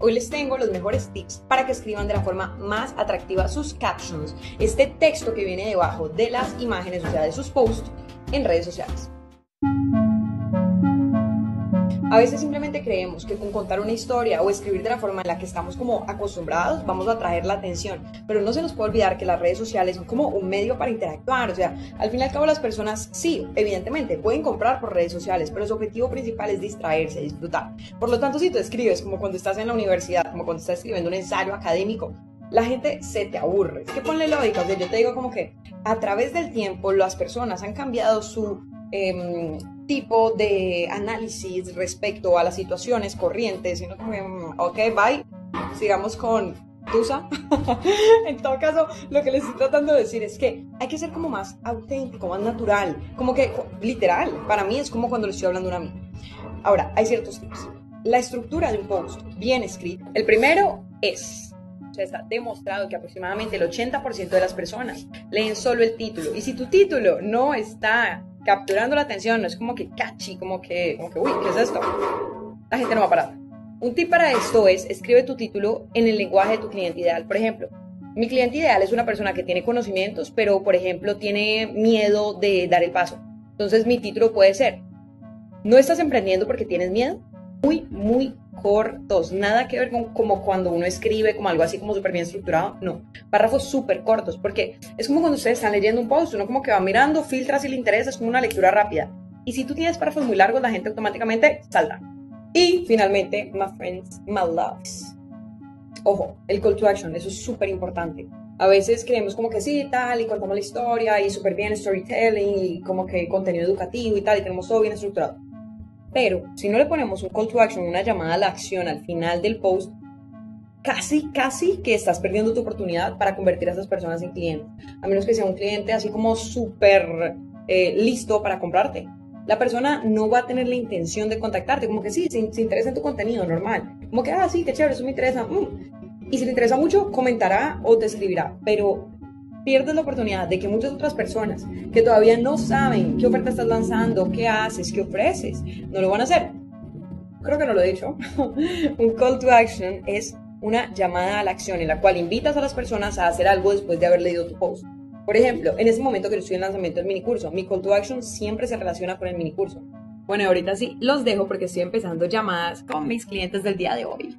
Hoy les tengo los mejores tips para que escriban de la forma más atractiva sus captions, este texto que viene debajo de las imágenes, o sea, de sus posts en redes sociales. A veces simplemente creemos que con contar una historia o escribir de la forma en la que estamos como acostumbrados vamos a atraer la atención, pero no se nos puede olvidar que las redes sociales son como un medio para interactuar, o sea, al fin y al cabo las personas sí, evidentemente pueden comprar por redes sociales, pero su objetivo principal es distraerse, disfrutar. Por lo tanto, si tú escribes como cuando estás en la universidad, como cuando estás escribiendo un ensayo académico, la gente se te aburre. Es que ponle lógica, o sea, yo te digo como que a través del tiempo las personas han cambiado su Em, tipo de análisis respecto a las situaciones corrientes, sino como, mm, ok, bye, sigamos con Tusa. en todo caso, lo que les estoy tratando de decir es que hay que ser como más auténtico, más natural, como que literal, para mí es como cuando le estoy hablando a una amiga. Ahora, hay ciertos tips. La estructura de un post bien escrito. El primero es está demostrado que aproximadamente el 80% de las personas leen solo el título. Y si tu título no está capturando la atención, no es como que catchy, como que, como que, uy, ¿qué es esto? La gente no va a parar. Un tip para esto es, escribe tu título en el lenguaje de tu cliente ideal. Por ejemplo, mi cliente ideal es una persona que tiene conocimientos, pero, por ejemplo, tiene miedo de dar el paso. Entonces, mi título puede ser, ¿no estás emprendiendo porque tienes miedo? Muy, muy cortos, nada que ver con como cuando uno escribe como algo así como súper bien estructurado, no, párrafos súper cortos, porque es como cuando ustedes están leyendo un post, uno como que va mirando, filtra si le interesa, es como una lectura rápida. Y si tú tienes párrafos muy largos, la gente automáticamente salta. Y finalmente, my friends, my loves. Ojo, el call to action, eso es súper importante. A veces creemos como que sí, tal, y contamos la historia, y súper bien storytelling, y como que contenido educativo y tal, y tenemos todo bien estructurado pero si no le ponemos un call to action, una llamada a la acción al final del post, casi, casi que estás perdiendo tu oportunidad para convertir a esas personas en clientes. A menos que sea un cliente así como súper eh, listo para comprarte. La persona no va a tener la intención de contactarte, como que sí, se, interesa en tu contenido, normal. Como que, ah, sí, qué chévere, eso me interesa. Mm. Y si le interesa mucho, comentará o te escribirá. Pero pierdes la oportunidad de que muchas otras personas que todavía no saben qué oferta estás lanzando, qué haces, qué ofreces, no lo van a hacer. Creo que no lo he dicho. Un call to action es una llamada a la acción en la cual invitas a las personas a hacer algo después de haber leído tu post. Por ejemplo, en ese momento que estoy en lanzamiento del minicurso, mi call to action siempre se relaciona con el minicurso. Bueno, ahorita sí los dejo porque estoy empezando llamadas con mis clientes del día de hoy.